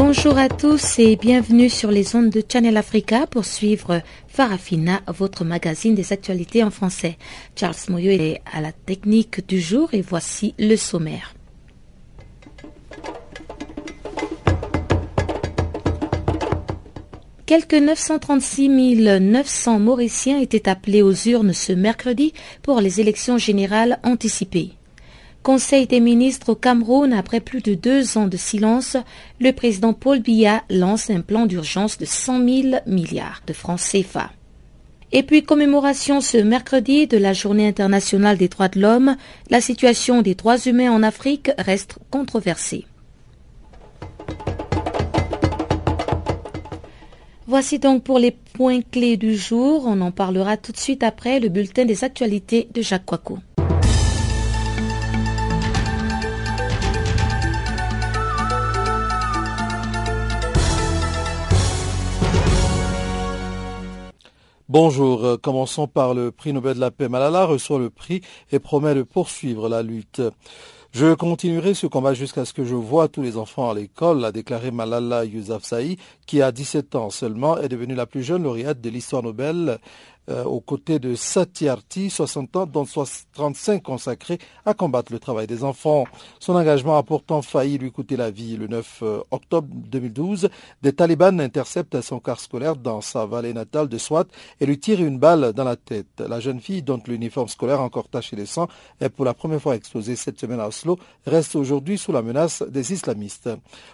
Bonjour à tous et bienvenue sur les ondes de Channel Africa pour suivre Farafina, votre magazine des actualités en français. Charles Moyo est à la technique du jour et voici le sommaire. Quelques 936 900 Mauriciens étaient appelés aux urnes ce mercredi pour les élections générales anticipées. Conseil des ministres au Cameroun, après plus de deux ans de silence, le président Paul Biya lance un plan d'urgence de 100 000 milliards de francs CFA. Et puis commémoration ce mercredi de la Journée internationale des droits de l'homme, la situation des droits humains en Afrique reste controversée. Voici donc pour les points clés du jour. On en parlera tout de suite après le bulletin des actualités de Jacques Coicou. Bonjour, euh, commençons par le prix Nobel de la paix. Malala reçoit le prix et promet de poursuivre la lutte. Je continuerai ce combat jusqu'à ce que je vois tous les enfants à l'école, a déclaré Malala Yousafzai, qui a 17 ans seulement est devenue la plus jeune lauréate de l'histoire Nobel euh, aux côtés de Satyarthi, 60 ans, dont 35 consacrés à combattre le travail des enfants. Son engagement a pourtant failli lui coûter la vie. Le 9 euh, octobre 2012, des talibans interceptent son car scolaire dans sa vallée natale de Swat et lui tirent une balle dans la tête. La jeune fille, dont l'uniforme scolaire encore taché de sang est pour la première fois explosé cette semaine à Oslo, reste aujourd'hui sous la menace des islamistes.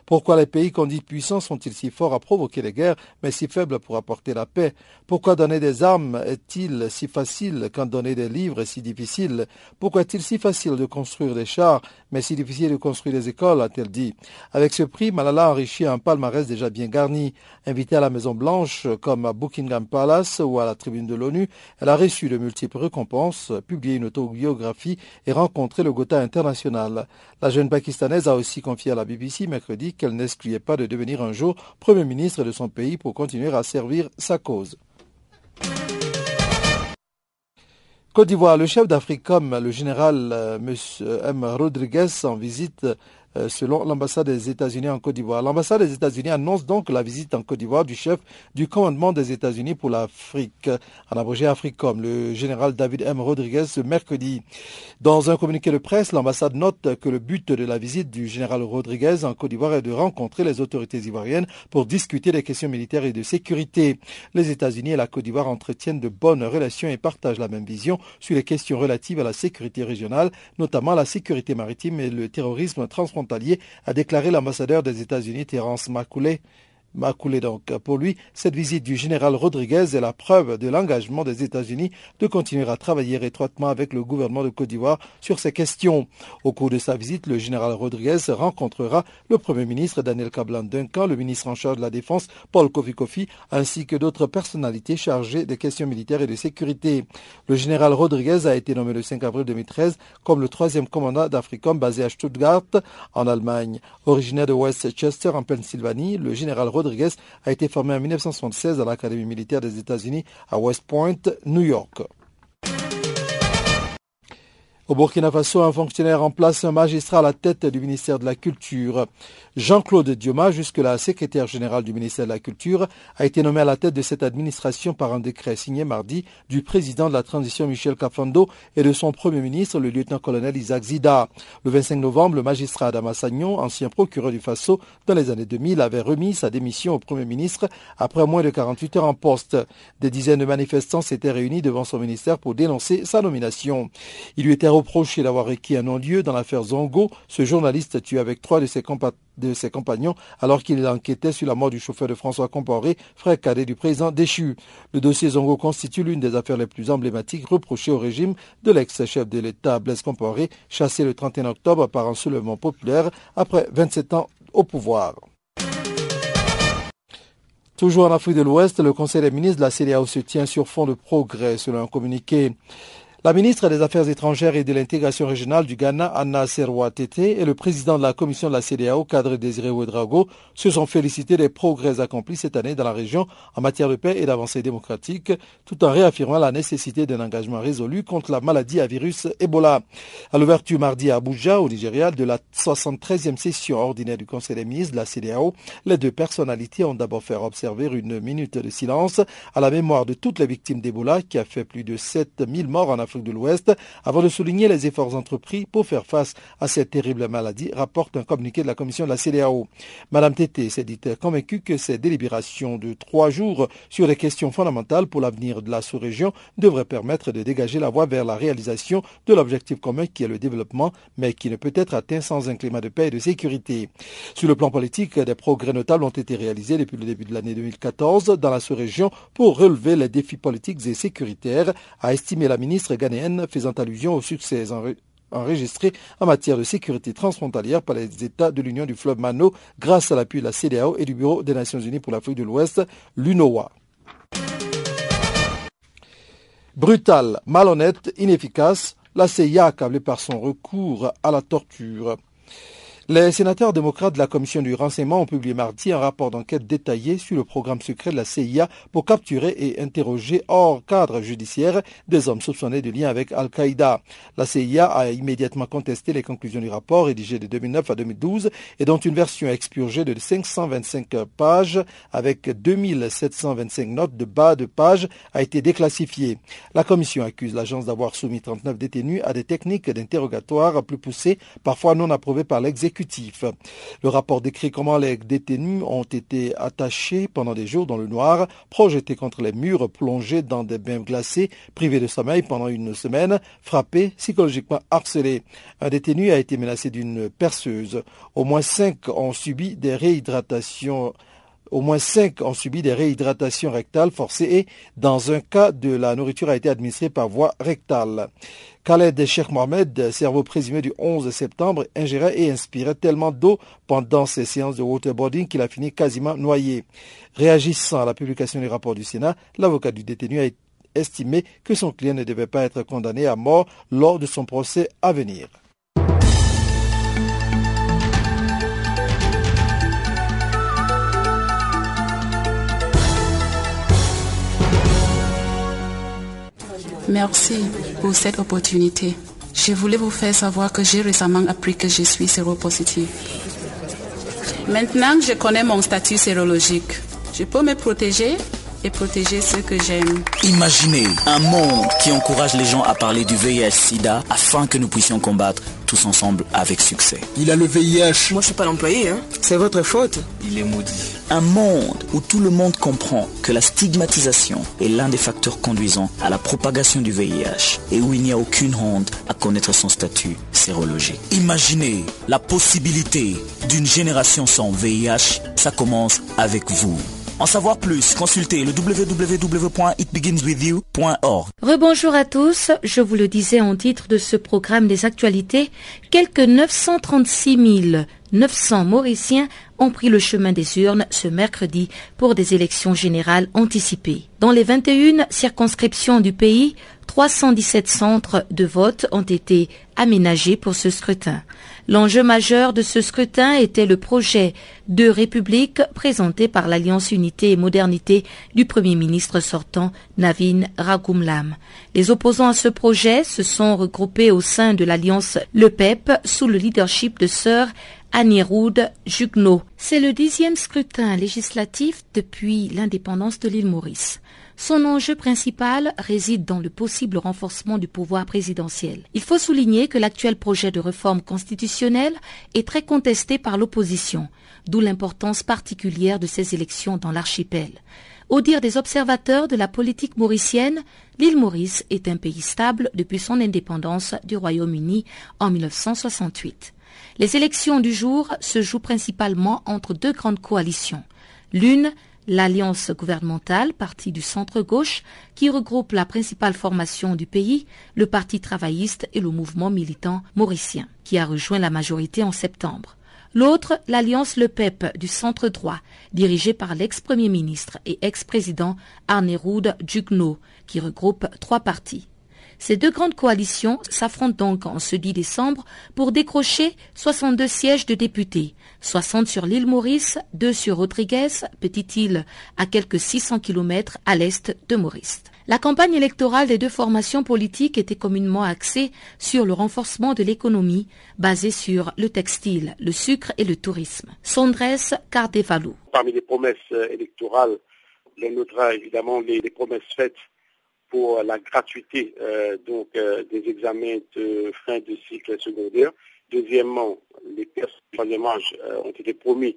Pourquoi les pays qu'on dit puissants sont-ils si forts à provoquer les guerres, mais si faibles pour apporter la paix? Pourquoi donner des armes est-il si facile quand donner des livres est si difficile? Pourquoi est-il si facile de construire des chars, mais si difficile de construire des écoles a-t-elle dit. Avec ce prix, Malala a enrichi un palmarès déjà bien garni. Invitée à la Maison Blanche, comme à Buckingham Palace ou à la tribune de l'ONU, elle a reçu de multiples récompenses, publié une autobiographie et rencontré le Gotha international. La jeune Pakistanaise a aussi confié à la BBC mercredi qu'elle n'excluait pas de devenir un jour Premier ministre de son pays pour continuer à servir sa cause. Côte d'Ivoire, le chef d'Africom, le général euh, M. M. Rodriguez, en visite euh, selon l'ambassade des États-Unis en Côte d'Ivoire. L'ambassade des États-Unis annonce donc la visite en Côte d'Ivoire du chef du commandement des États-Unis pour l'Afrique, en abrégé Africom, le général David M. Rodriguez, ce mercredi. Dans un communiqué de presse, l'ambassade note que le but de la visite du général Rodriguez en Côte d'Ivoire est de rencontrer les autorités ivoiriennes pour discuter des questions militaires et de sécurité. Les États-Unis et la Côte d'Ivoire entretiennent de bonnes relations et partagent la même vision sur les questions relatives à la sécurité régionale, notamment la sécurité maritime et le terrorisme transfrontalier a déclaré l'ambassadeur des États-Unis Terence Macoulé m'a coulé donc. Pour lui, cette visite du général Rodriguez est la preuve de l'engagement des États-Unis de continuer à travailler étroitement avec le gouvernement de Côte d'Ivoire sur ces questions. Au cours de sa visite, le général Rodriguez rencontrera le Premier ministre Daniel Kablan Duncan, le ministre en charge de la Défense Paul Kofi Kofi, ainsi que d'autres personnalités chargées des questions militaires et de sécurité. Le général Rodriguez a été nommé le 5 avril 2013 comme le troisième commandant d'Africom basé à Stuttgart, en Allemagne. Originaire de Westchester, en Pennsylvanie, le général Rodriguez Rodriguez a été formé en 1976 à l'Académie militaire des États-Unis à West Point, New York. Au Burkina Faso, un fonctionnaire remplace un magistrat à la tête du ministère de la Culture. Jean-Claude Dioma, jusque-là secrétaire général du ministère de la Culture, a été nommé à la tête de cette administration par un décret signé mardi du président de la transition Michel Cafando et de son premier ministre, le lieutenant-colonel Isaac Zida. Le 25 novembre, le magistrat Adama Sagnon, ancien procureur du Faso dans les années 2000, avait remis sa démission au premier ministre après moins de 48 heures en poste. Des dizaines de manifestants s'étaient réunis devant son ministère pour dénoncer sa nomination. Il lui était reproché d'avoir requis un non-lieu dans l'affaire Zongo, ce journaliste tué avec trois de ses, compagnons alors qu'il enquêtait sur la mort du chauffeur de François Comporé, frère cadet du président déchu. Le dossier Zongo constitue l'une des affaires les plus emblématiques reprochées au régime de l'ex-chef de l'État Blaise Comporé, chassé le 31 octobre par un soulèvement populaire après 27 ans au pouvoir. Toujours en Afrique de l'Ouest, le Conseil des ministres de la CDAO se tient sur fond de progrès selon un communiqué. La ministre des Affaires étrangères et de l'intégration régionale du Ghana, Anna Serwa Tete, et le président de la commission de la CDAO, Cadre Désiré Ouedrago, se sont félicités des progrès accomplis cette année dans la région en matière de paix et d'avancée démocratique, tout en réaffirmant la nécessité d'un engagement résolu contre la maladie à virus Ebola. À l'ouverture mardi à Abuja, au Nigeria, de la 73e session ordinaire du Conseil des ministres de la CDAO, les deux personnalités ont d'abord fait observer une minute de silence à la mémoire de toutes les victimes d'Ebola qui a fait plus de 7000 morts en Afrique de l'Ouest avant de souligner les efforts entrepris pour faire face à cette terrible maladie, rapporte un communiqué de la commission de la CDAO. Madame Tété s'est dit convaincue que ces délibérations de trois jours sur les questions fondamentales pour l'avenir de la sous-région devraient permettre de dégager la voie vers la réalisation de l'objectif commun qui est le développement, mais qui ne peut être atteint sans un climat de paix et de sécurité. Sur le plan politique, des progrès notables ont été réalisés depuis le début de l'année 2014 dans la sous-région pour relever les défis politiques et sécuritaires, a estimé la ministre faisant allusion au succès enregistrés en matière de sécurité transfrontalière par les États de l'Union du fleuve Mano grâce à l'appui de la CDAO et du Bureau des Nations Unies pour l'Afrique de l'Ouest, l'UNOWA. Brutal, malhonnête, inefficace, la CIA accablée par son recours à la torture. Les sénateurs démocrates de la commission du renseignement ont publié mardi un rapport d'enquête détaillé sur le programme secret de la CIA pour capturer et interroger hors cadre judiciaire des hommes soupçonnés de lien avec Al-Qaïda. La CIA a immédiatement contesté les conclusions du rapport rédigé de 2009 à 2012 et dont une version expurgée de 525 pages avec 2725 notes de bas de page a été déclassifiée. La commission accuse l'agence d'avoir soumis 39 détenus à des techniques d'interrogatoire plus poussées, parfois non approuvées par l'exécutif le rapport décrit comment les détenus ont été attachés pendant des jours dans le noir, projetés contre les murs, plongés dans des bains glacés, privés de sommeil pendant une semaine, frappés, psychologiquement harcelés. Un détenu a été menacé d'une perceuse. Au moins cinq ont subi des réhydratations au moins cinq ont subi des réhydratations rectales forcées et, dans un cas, de la nourriture a été administrée par voie rectale. Khaled Sheikh Mohamed, cerveau présumé du 11 septembre, ingérait et inspirait tellement d'eau pendant ses séances de waterboarding qu'il a fini quasiment noyé. Réagissant à la publication du rapport du Sénat, l'avocat du détenu a estimé que son client ne devait pas être condamné à mort lors de son procès à venir. Merci pour cette opportunité. Je voulais vous faire savoir que j'ai récemment appris que je suis séropositive. Maintenant que je connais mon statut sérologique, je peux me protéger et protéger ceux que j'aime. Imaginez un monde qui encourage les gens à parler du VIH-Sida afin que nous puissions combattre tous ensemble avec succès. Il a le VIH. Moi, je suis pas l'employé, hein. C'est votre faute. Il est maudit. Un monde où tout le monde comprend que la stigmatisation est l'un des facteurs conduisant à la propagation du VIH et où il n'y a aucune honte à connaître son statut sérologique. Imaginez la possibilité d'une génération sans VIH. Ça commence avec vous. En savoir plus, consultez le www.itbeginswithyou.org. Rebonjour à tous, je vous le disais en titre de ce programme des actualités, quelques 936 900 Mauriciens ont pris le chemin des urnes ce mercredi pour des élections générales anticipées. Dans les 21 circonscriptions du pays, 317 centres de vote ont été aménagés pour ce scrutin. L'enjeu majeur de ce scrutin était le projet de république présenté par l'Alliance Unité et Modernité du Premier ministre sortant Navin Ragumlam. Les opposants à ce projet se sont regroupés au sein de l'Alliance Le PEP sous le leadership de Sir Aniroud Jugno. C'est le dixième scrutin législatif depuis l'indépendance de l'île Maurice. Son enjeu principal réside dans le possible renforcement du pouvoir présidentiel. Il faut souligner que l'actuel projet de réforme constitutionnelle est très contesté par l'opposition, d'où l'importance particulière de ces élections dans l'archipel. Au dire des observateurs de la politique mauricienne, l'île Maurice est un pays stable depuis son indépendance du Royaume-Uni en 1968. Les élections du jour se jouent principalement entre deux grandes coalitions. L'une l'alliance gouvernementale, parti du centre-gauche, qui regroupe la principale formation du pays, le Parti travailliste et le mouvement militant mauricien, qui a rejoint la majorité en septembre. L'autre, l'alliance Le PEP du centre-droit, dirigée par l'ex-premier ministre et ex-président Arneroud Dugno, qui regroupe trois partis. Ces deux grandes coalitions s'affrontent donc en ce 10 décembre pour décrocher 62 sièges de députés, 60 sur l'île Maurice, 2 sur Rodriguez, petite île à quelques 600 km à l'est de Maurice. La campagne électorale des deux formations politiques était communément axée sur le renforcement de l'économie, basée sur le textile, le sucre et le tourisme. Sondres Cardevalou. Parmi les promesses euh, électorales, on notera évidemment les, promesses faites pour la gratuité euh, donc euh, des examens de fin de cycle secondaire. Deuxièmement, les personnes du troisième âge ont été promis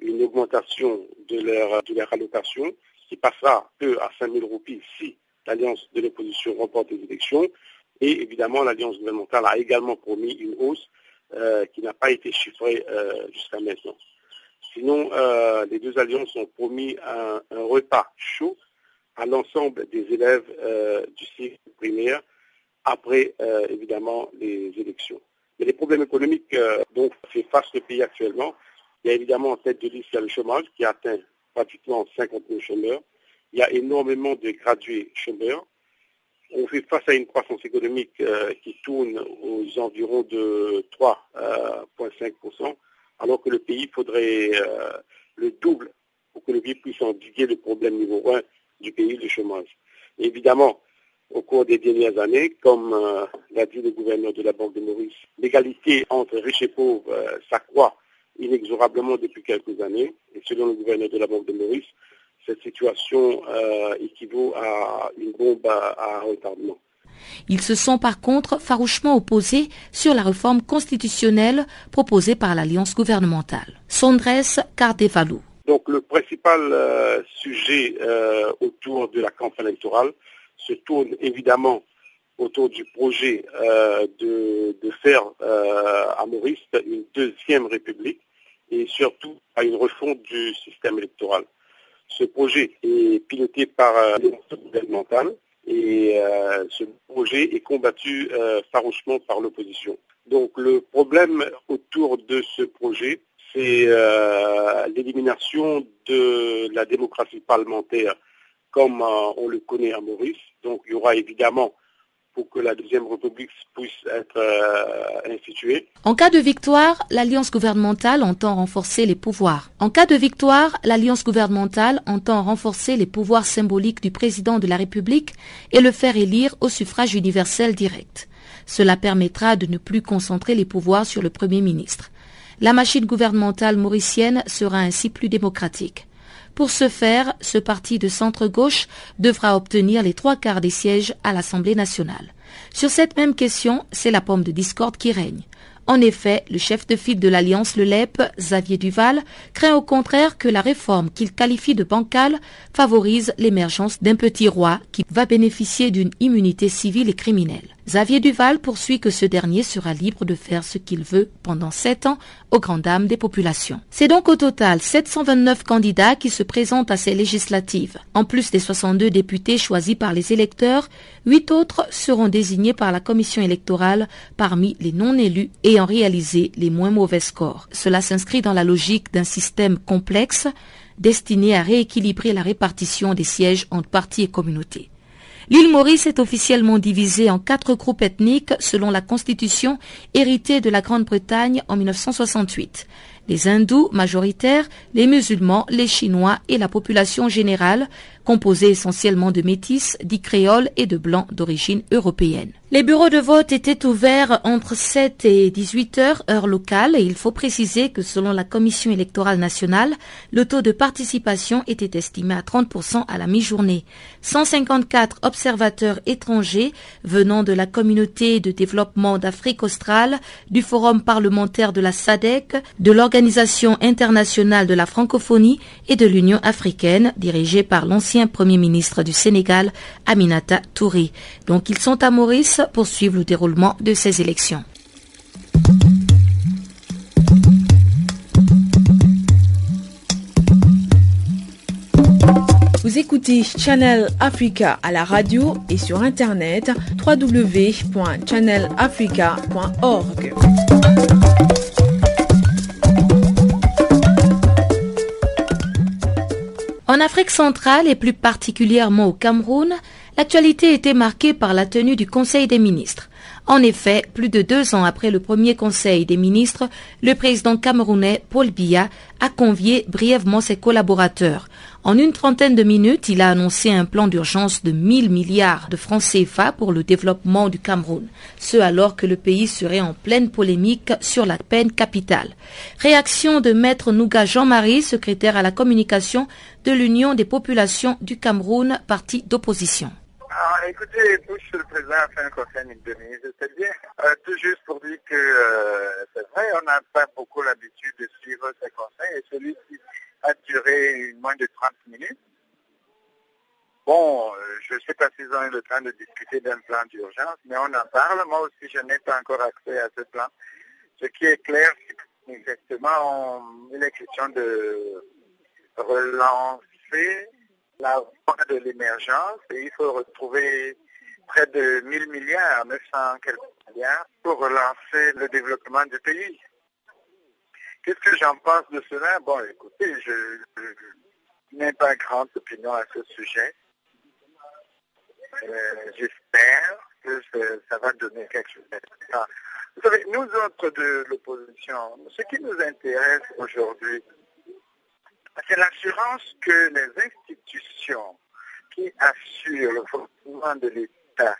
une augmentation de leur, de leur allocation qui passera peu à 5 000 roupies si l'Alliance de l'opposition remporte les élections. Et évidemment, l'Alliance gouvernementale a également promis une hausse euh, qui n'a pas été chiffrée euh, jusqu'à maintenant. Sinon, euh, les deux alliances ont promis un, repas chaud à l'ensemble des élèves du cycle primaire après, évidemment, les élections. Mais les problèmes économiques dont fait face le pays actuellement, il y a évidemment en tête de liste le chômage qui atteint pratiquement 50 000 chômeurs il y a énormément de gradués chômeurs. On fait face à une croissance économique euh, qui tourne aux environs de 3,5%, euh, alors que le pays faudrait euh, le double pour que le pays puisse endiguer le problème niveau 1 du pays, le chômage. évidemment, au cours des dernières années, comme l'a dit le gouverneur de la Banque de Maurice, l'égalité entre riches et pauvres s'accroît inexorablement depuis quelques années. Et selon le gouverneur de la Banque de Maurice, cette situation euh, équivaut à une bombe à, retardement. Ils se sont par contre farouchement opposés sur la réforme constitutionnelle proposée par l'alliance gouvernementale. Sondres Cardevalou. Donc le principal euh, sujet euh, autour de la campagne électorale se tourne évidemment autour du projet de, de, faire à Maurice une deuxième république et surtout à une refonte du système électoral. Ce projet est piloté par euh, l'Institut gouvernemental et euh, ce projet est combattu euh, farouchement par l'opposition. Donc le problème autour de ce projet, c'est l'élimination de la démocratie parlementaire comme on le connaît à Maurice. Donc il y aura évidemment pour que la deuxième république puisse être euh, instituée. En cas de victoire, l'alliance gouvernementale entend renforcer les pouvoirs. En cas de victoire, l'alliance gouvernementale entend renforcer les pouvoirs symboliques du président de la République et le faire élire au suffrage universel direct. Cela permettra de ne plus concentrer les pouvoirs sur le Premier ministre. La machine gouvernementale mauricienne sera ainsi plus démocratique. Pour ce faire, ce parti de centre-gauche devra obtenir les trois quarts des sièges à l'Assemblée nationale. Sur cette même question, c'est la pomme de discorde qui règne. En effet, le chef de file de l'Alliance Le LEP, Xavier Duval, craint au contraire que la réforme qu'il qualifie de bancale favorise l'émergence d'un petit roi qui va bénéficier d'une immunité civile et criminelle. Xavier Duval poursuit que ce dernier sera libre de faire ce qu'il veut pendant sept ans aux grandes dames des populations. C'est donc au total 729 candidats qui se présentent à ces législatives. En plus des 62 députés choisis par les électeurs, huit autres seront désignés par la commission électorale parmi les non-élus ayant réalisé les moins mauvais scores. Cela s'inscrit dans la logique d'un système complexe destiné à rééquilibrer la répartition des sièges entre partis et communautés. L'île Maurice est officiellement divisée en quatre groupes ethniques selon la constitution héritée de la Grande-Bretagne en 1968. Les hindous majoritaires, les musulmans, les chinois et la population générale, composée essentiellement de métis, dits créoles et de blancs d'origine européenne. Les bureaux de vote étaient ouverts entre 7 et 18 heures, heure locale, et il faut préciser que selon la Commission électorale nationale, le taux de participation était estimé à 30% à la mi-journée. 154 observateurs étrangers venant de la communauté de développement d'Afrique australe, du Forum parlementaire de la SADEC, de l'Organisation internationale de la francophonie et de l'Union africaine, dirigée par l'ancien Premier ministre du Sénégal, Aminata Touré. Donc ils sont à Maurice poursuivre le déroulement de ces élections. Vous écoutez Channel Africa à la radio et sur internet www.channelafrica.org. En Afrique centrale et plus particulièrement au Cameroun, l'actualité était marquée par la tenue du Conseil des ministres. En effet, plus de deux ans après le premier Conseil des ministres, le président camerounais Paul Biya a convié brièvement ses collaborateurs. En une trentaine de minutes, il a annoncé un plan d'urgence de 1000 milliards de francs CFA pour le développement du Cameroun, ce alors que le pays serait en pleine polémique sur la peine capitale. Réaction de Maître Nouga Jean-Marie, secrétaire à la communication de l'Union des populations du Cameroun, parti d'opposition. Ah, écoutez, Bush, le président, a fait un conseil une demi cest bien, euh, tout juste pour dire que euh, c'est vrai, on n'a pas beaucoup l'habitude de suivre ces conseils, et celui-ci a duré moins de 30 minutes. Bon, euh, je ne sais pas s'ils ont eu le temps de discuter d'un plan d'urgence, mais on en parle. Moi aussi, je n'ai pas encore accès à ce plan. Ce qui est clair, c'est qu'effectivement, il est question de relancer la voie de l'émergence et il faut retrouver près de 1000 milliards, 900 quelques milliards pour relancer le développement du pays. Qu'est-ce que j'en pense de cela? Bon, écoutez, je, n'ai pas grande opinion à ce sujet. Euh, j'espère que ça, va donner quelque chose. Vous savez, nous autres de l'opposition, ce qui nous intéresse aujourd'hui, c'est l'assurance que les institutions qui assurent le fonctionnement de l'État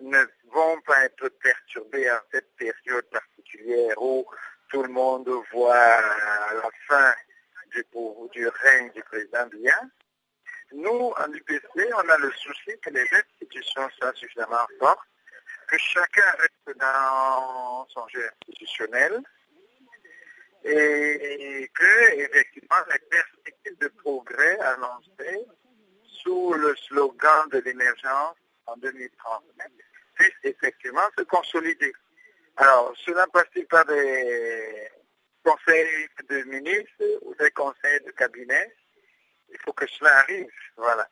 ne vont pas être perturbées en cette période particulière où tout le monde voit la fin du, règne du président Bia. Nous, en UPC, on a le souci que les institutions soient suffisamment fortes, que chacun reste dans son jeu institutionnel, et que, effectivement, les perspectives de progrès annoncées sous le slogan de l'émergence en 2030 puissent effectivement se consolider. Alors, cela passe par des conseils de ministres ou des conseils de cabinet. Il faut que cela arrive. Voilà.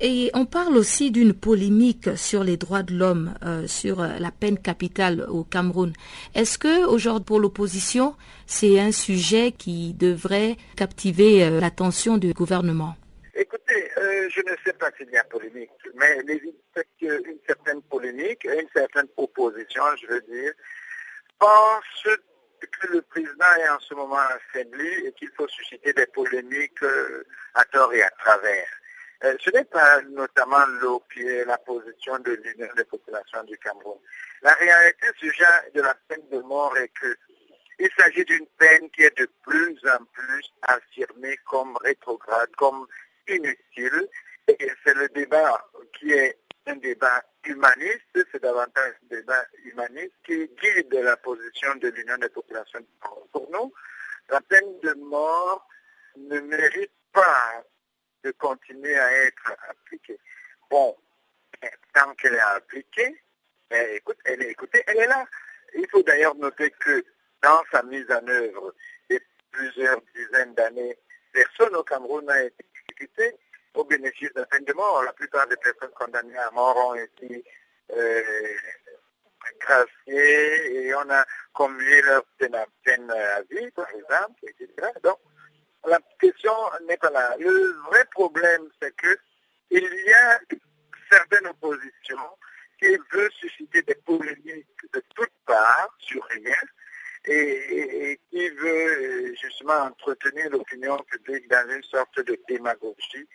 Et on parle aussi d'une polémique sur les droits de l'homme, euh, sur euh, la peine capitale au Cameroun. Est-ce que aujourd'hui pour l'opposition, c'est un sujet qui devrait captiver euh, l'attention du gouvernement? Écoutez, je ne sais pas s'il y a polémique, mais une certaine polémique, une certaine opposition, je veux dire, pense que le président est en ce moment affaibli et qu'il faut susciter des polémiques à tort et à travers. Euh, ce n'est pas notamment qui est la position de l'Union des populations du Cameroun. La réalité sujet de la peine de mort est que il s'agit d'une peine qui est de plus en plus affirmée comme rétrograde, comme inutile. Et c'est le débat qui est un débat humaniste, c'est davantage un débat humaniste qui guide la position de l'Union des populations. du Cameroun. Pour nous, la peine de mort ne mérite pas de continuer à être appliquée. Bon, tant qu'elle est appliquée, ben, écoute, elle est écoutée, elle est là. Il faut d'ailleurs noter que dans sa mise en œuvre, et plusieurs dizaines d'années, personne au Cameroun n'a été exécuté au bénéfice de la peine de mort. La plupart des personnes condamnées à mort ont été euh, graciées et on a commué leur peine à vie, par exemple, etc. Donc, la question n'est pas là. Le vrai problème, c'est que il y a certaines oppositions qui veulent susciter des polémiques de toutes parts sur rien et, qui veut justement entretenir l'opinion publique dans une sorte de démagogie,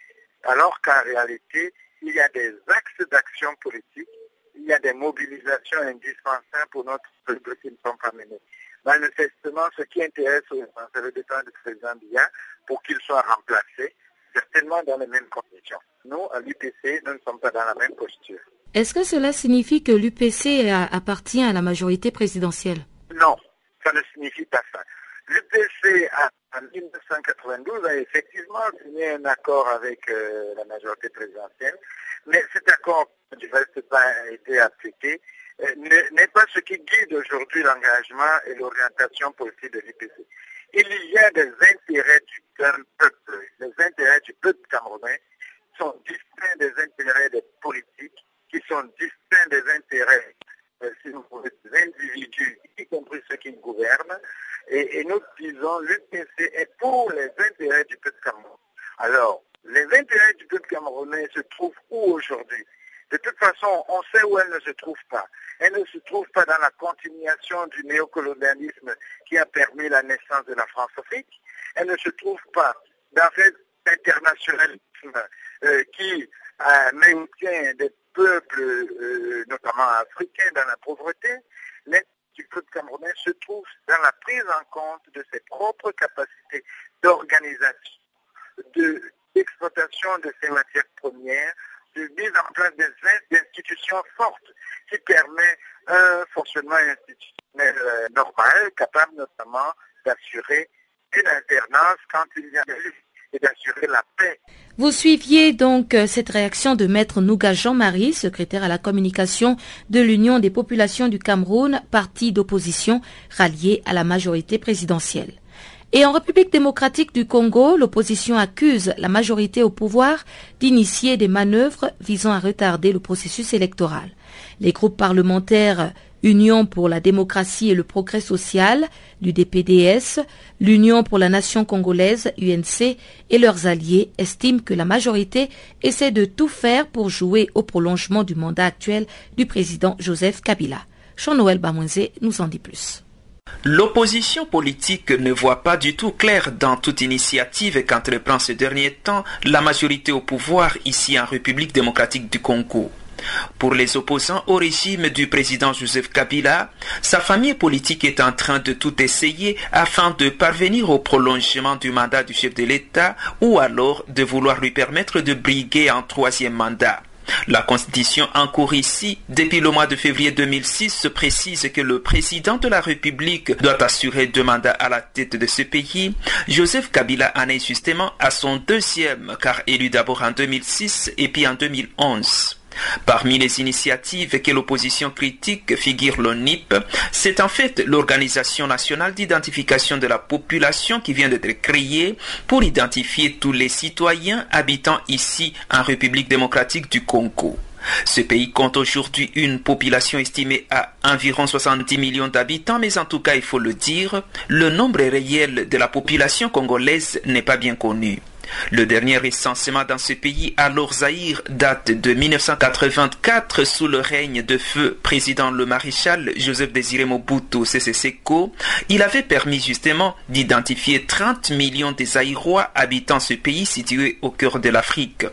alors qu'en réalité, il y a des axes d'action politique, il y a des mobilisations indispensables pour notre peuple qui ne sont pas menées manifestement, ce qui intéresse c'est le départ du président Biya pour qu'il soit remplacé, certainement dans les mêmes conditions. Nous, à l'UPC, nous ne sommes pas dans la même posture. Est-ce que cela signifie que l'UPC appartient à la majorité présidentielle? Non, ça ne signifie pas ça. L'UPC, en 1992, a effectivement signé un accord avec euh, la majorité présidentielle, mais cet accord, du reste, pas été appliqué n'est pas ce qui guide aujourd'hui l'engagement et l'orientation politique de l'IPC. Il y a des intérêts du peuple. Les intérêts du peuple camerounais sont distincts des intérêts des politiques, qui sont distincts des intérêts, euh, si vous voulez, des individus, y compris ceux qui gouvernent. Et, et nous disons, l'UPC est pour les intérêts du peuple camerounais. Alors, se trouve où aujourd'hui? De toute façon, on sait où elle ne se trouve pas. Elle ne se trouve pas dans la continuation du néocolonialisme qui a permis la naissance de la France-Afrique. Elle ne se trouve pas dans cet internationalisme euh, qui euh, maintient des peuples, euh, notamment africains, dans la pauvreté. du peuple camerounais se trouve dans la prise en compte de ses propres capacités d'organisation, d'exploitation de, ses matières premières, de mise en place des institutions fortes qui permet un fonctionnement institutionnel normal, capable notamment d'assurer une alternance quand il y a et d'assurer la paix. Vous suiviez donc euh, cette réaction de Maître Nouga Jean-Marie, secrétaire à la communication de l'Union des populations du Cameroun, parti d'opposition rallié à la majorité présidentielle. Et en République démocratique du Congo, l'opposition accuse la majorité au pouvoir d'initier des manœuvres visant à retarder le processus électoral. Les groupes parlementaires Union pour la démocratie et le progrès social, l'UDPDS, l'Union pour la nation congolaise, UNC, et leurs alliés estiment que la majorité essaie de tout faire pour jouer au prolongement du mandat actuel du président Joseph Kabila. Jean-Noël Bamouenze nous en dit plus. L'opposition politique ne voit pas du tout clair dans toute initiative qu'entreprend ce dernier temps la majorité au pouvoir ici en République démocratique du Congo. Pour les opposants au régime du président Joseph Kabila, sa famille politique est en train de tout essayer afin de parvenir au prolongement du mandat du chef de l'État ou alors de vouloir lui permettre de briguer un troisième mandat. La constitution en cours ici, depuis le mois de février 2006, précise que le président de la République doit assurer deux mandats à la tête de ce pays. Joseph Kabila en est justement à son deuxième, car élu d'abord en 2006 et puis en 2011. Parmi les initiatives que l'opposition critique figure l'ONIP, c'est en fait l'Organisation nationale d'identification de la population qui vient d'être créée pour identifier tous les citoyens habitant ici en République démocratique du Congo. Ce pays compte aujourd'hui une population estimée à environ 70 millions d'habitants, mais en tout cas, il faut le dire, le nombre réel de la population congolaise n'est pas bien connu. Le dernier recensement dans ce pays, alors Zahir, date de 1984 sous le règne de feu président le maréchal Joseph Désiré Mobutu Seko. Il avait permis justement d'identifier 30 millions de Zaïrois habitant ce pays situé au cœur de l'Afrique.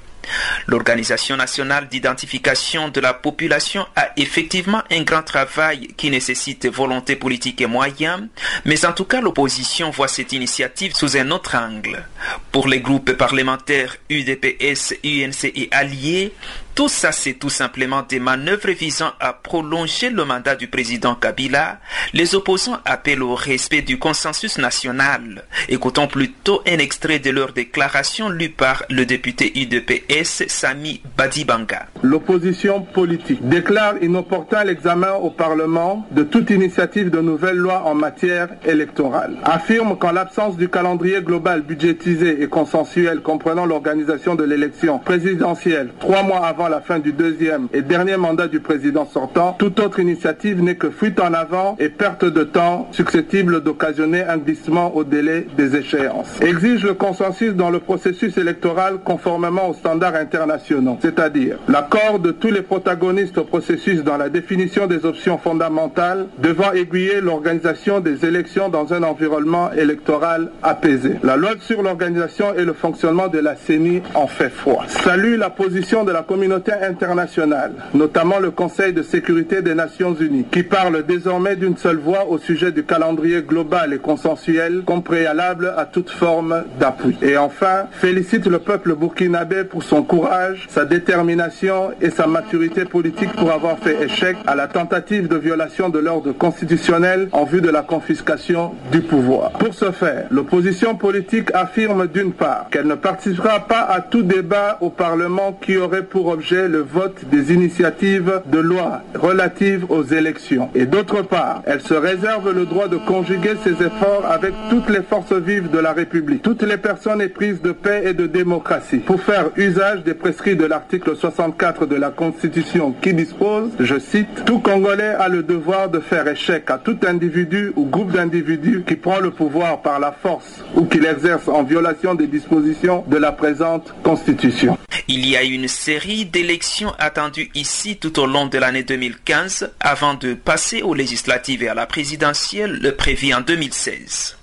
L'Organisation nationale d'identification de la population a effectivement un grand travail qui nécessite volonté politique et moyens, mais en tout cas l'opposition voit cette initiative sous un autre angle. Pour les groupes parlementaires UDPS, UNC et alliés, tout ça, c'est tout simplement des manœuvres visant à prolonger le mandat du président Kabila. Les opposants appellent au respect du consensus national. Écoutons plutôt un extrait de leur déclaration lue par le député UDPS Sami Badibanga. L'opposition politique déclare inopportun l'examen au Parlement de toute initiative de nouvelle loi en matière électorale. Affirme qu'en l'absence du calendrier global budgétisé et consensuel comprenant l'organisation de l'élection présidentielle trois mois avant la fin du deuxième et dernier mandat du président sortant, toute autre initiative n'est que fuite en avant et perte de temps susceptible d'occasionner un glissement au délai des échéances. Exige le consensus dans le processus électoral conformément aux standards internationaux, c'est-à-dire l'accord de tous les protagonistes au processus dans la définition des options fondamentales devant aiguiller l'organisation des élections dans un environnement électoral apaisé. La loi sur l'organisation et le fonctionnement de la CENI en fait froid. Salue la position de la communauté internationale, notamment le Conseil de sécurité des Nations Unies, qui parle désormais d'une seule voix au sujet du calendrier global et consensuel comme préalable à toute forme d'appui. Et enfin, félicite le peuple burkinabé pour son courage, sa détermination et sa maturité politique pour avoir fait échec à la tentative de violation de l'ordre constitutionnel en vue de la confiscation du pouvoir. Pour ce faire, l'opposition politique affirme d'une part qu'elle ne participera pas à tout débat au Parlement qui aurait pour le vote des initiatives de loi relatives aux élections. Et d'autre part, elle se réserve le droit de conjuguer ses efforts avec toutes les forces vives de la République, toutes les personnes éprises de paix et de démocratie, pour faire usage des prescrits de l'article 64 de la Constitution qui dispose, je cite, Tout Congolais a le devoir de faire échec à tout individu ou groupe d'individus qui prend le pouvoir par la force ou qui l'exerce en violation des dispositions de la présente Constitution. Il y a une série d'élections attendues ici tout au long de l'année 2015 avant de passer aux législatives et à la présidentielle le prévu en 2016.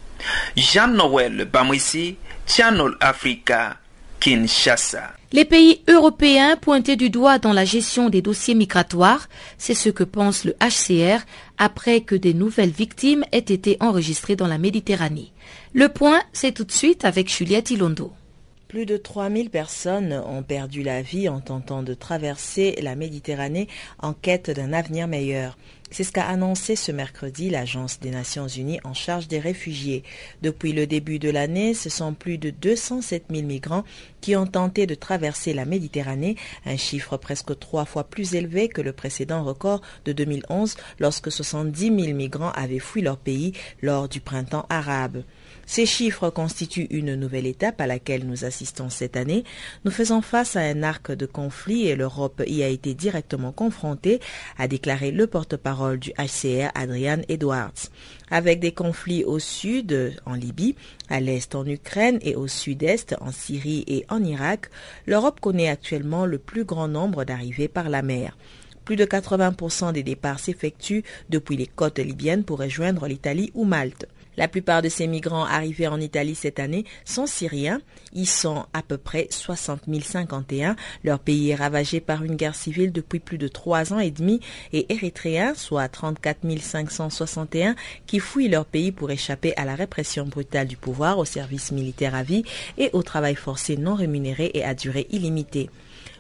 Jean-Noël Bamwisi, Channel Africa, Kinshasa. Les pays européens pointés du doigt dans la gestion des dossiers migratoires, c'est ce que pense le HCR après que des nouvelles victimes aient été enregistrées dans la Méditerranée. Le point, c'est tout de suite avec Juliette Ilondo. Plus de 3000 personnes ont perdu la vie en tentant de traverser la Méditerranée en quête d'un avenir meilleur. C'est ce qu'a annoncé ce mercredi l'Agence des Nations Unies en charge des réfugiés. Depuis le début de l'année, ce sont plus de 207 000 migrants qui ont tenté de traverser la Méditerranée, un chiffre presque trois fois plus élevé que le précédent record de 2011 lorsque 70 000 migrants avaient fui leur pays lors du printemps arabe. Ces chiffres constituent une nouvelle étape à laquelle nous assistons cette année. Nous faisons face à un arc de conflit et l'Europe y a été directement confrontée, a déclaré le porte-parole du HCR, Adrian Edwards. Avec des conflits au sud, en Libye, à l'est en Ukraine et au sud-est en Syrie et en Irak, l'Europe connaît actuellement le plus grand nombre d'arrivées par la mer. Plus de 80% des départs s'effectuent depuis les côtes libyennes pour rejoindre l'Italie ou Malte. La plupart de ces migrants arrivés en Italie cette année sont syriens. Ils sont à peu près 60 051. Leur pays est ravagé par une guerre civile depuis plus de trois ans et demi et érythréens, soit 34 561, qui fouillent leur pays pour échapper à la répression brutale du pouvoir, au service militaire à vie et au travail forcé non rémunéré et à durée illimitée.